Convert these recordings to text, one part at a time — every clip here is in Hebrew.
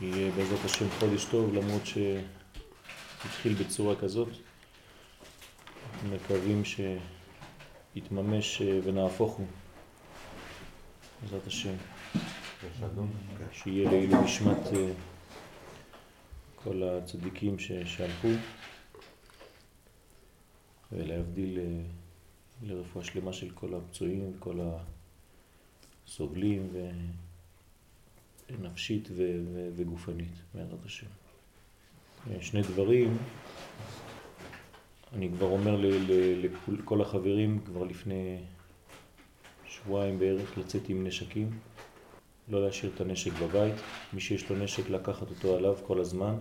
שיהיה בעזרת השם חודש טוב, למרות שהתחיל בצורה כזאת. מקווים שיתממש ונהפוך הוא, בעזרת השם. שיהיה לעילוי נשמת אה, כל הצדיקים שהלכו, ולהבדיל אה, לרפואה שלמה של כל הפצועים וכל הסובלים ונפשית וגופנית, בעזרת השם. אה, שני דברים, אני כבר אומר לכל החברים כבר לפני שבועיים בערך לצאת עם נשקים, לא להשאיר את הנשק בבית, מי שיש לו נשק לקחת אותו עליו כל הזמן.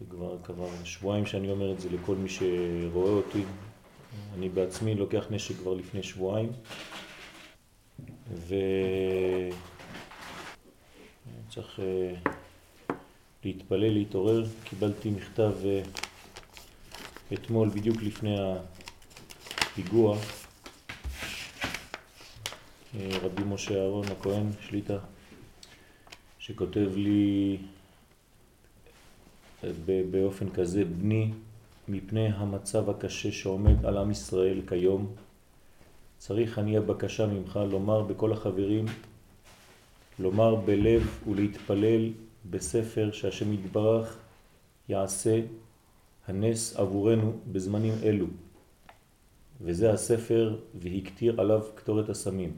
זה כבר, כבר שבועיים שאני אומר את זה לכל מי שרואה אותי. אני בעצמי לוקח נשק כבר לפני שבועיים, וצריך אה, להתפלל, להתעורר. קיבלתי מכתב אה, אתמול, בדיוק לפני הפיגוע, אה, רבי משה אהרון הכהן שליטה, שכותב לי באופן כזה, בני, מפני המצב הקשה שעומד על עם ישראל כיום, צריך אני הבקשה ממך לומר בכל החברים, לומר בלב ולהתפלל בספר שהשם יתברך יעשה הנס עבורנו בזמנים אלו. וזה הספר והקטיר עליו כתורת הסמים.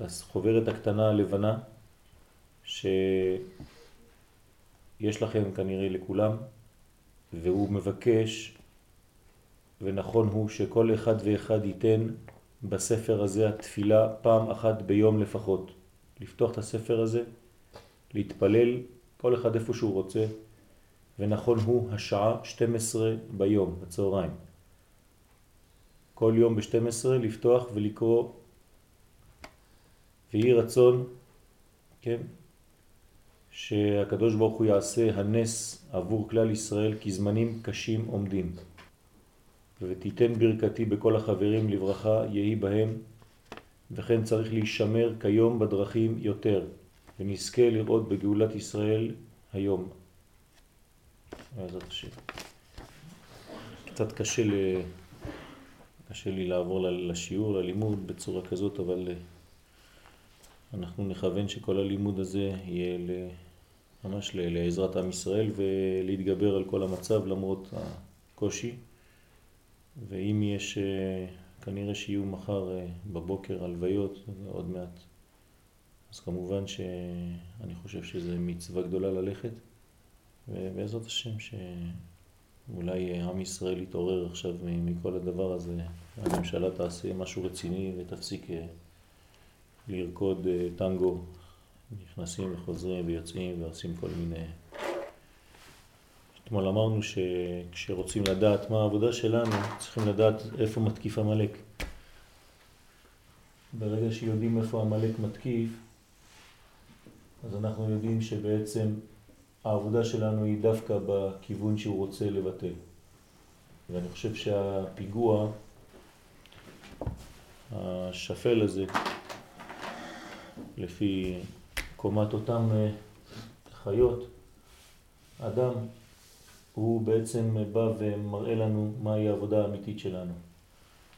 החוברת הקטנה הלבנה שיש לכם כנראה לכולם והוא מבקש ונכון הוא שכל אחד ואחד ייתן בספר הזה התפילה פעם אחת ביום לפחות. לפתוח את הספר הזה, להתפלל כל אחד איפה שהוא רוצה ונכון הוא השעה 12 ביום, בצהריים. כל יום ב-12 לפתוח ולקרוא ויהי רצון, כן, שהקדוש ברוך הוא יעשה הנס עבור כלל ישראל כי זמנים קשים עומדים. ותיתן ברכתי בכל החברים לברכה יהי בהם, וכן צריך להישמר כיום בדרכים יותר, ונזכה לראות בגאולת ישראל היום. בעזרת השם. קצת קשה, ל... קשה לי לעבור לשיעור, ללימוד בצורה כזאת, אבל אנחנו נכוון שכל הלימוד הזה יהיה ממש לעזרת עם ישראל ולהתגבר על כל המצב למרות הקושי. ואם יש, אה, כנראה שיהיו מחר אה, בבוקר הלוויות, עוד מעט, אז כמובן שאני חושב שזה מצווה גדולה ללכת, ובעזרת השם שאולי עם ישראל יתעורר עכשיו מכל הדבר הזה, הממשלה תעשה משהו רציני ותפסיק אה, לרקוד אה, טנגו, נכנסים וחוזרים ויוצאים ועושים כל מיני... אתמול אמרנו שכשרוצים לדעת מה העבודה שלנו, צריכים לדעת איפה מתקיף המלאק. ברגע שיודעים איפה המלאק מתקיף, אז אנחנו יודעים שבעצם העבודה שלנו היא דווקא בכיוון שהוא רוצה לבטל. ואני חושב שהפיגוע השפל הזה לפי קומת אותם אה, חיות, אדם, הוא בעצם בא ומראה לנו מהי העבודה האמיתית שלנו,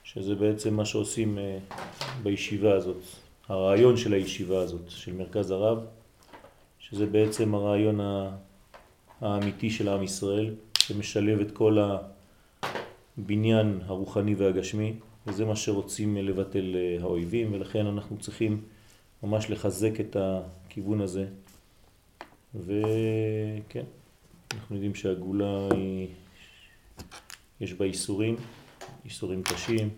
שזה בעצם מה שעושים אה, בישיבה הזאת, הרעיון של הישיבה הזאת, של מרכז הרב, שזה בעצם הרעיון האמיתי של עם ישראל, שמשלב את כל הבניין הרוחני והגשמי, וזה מה שרוצים לבטל אה, האויבים, ולכן אנחנו צריכים ממש לחזק את הכיוון הזה. וכן, אנחנו יודעים שהגאולה היא, יש בה איסורים, איסורים קשים,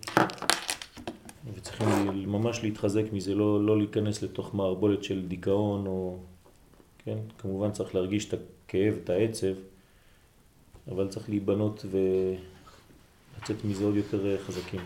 וצריכים ממש להתחזק מזה, לא, לא להיכנס לתוך מערבולת של דיכאון, או, כן, כמובן צריך להרגיש את הכאב, את העצב, אבל צריך להיבנות ולצאת מזה עוד יותר חזקים.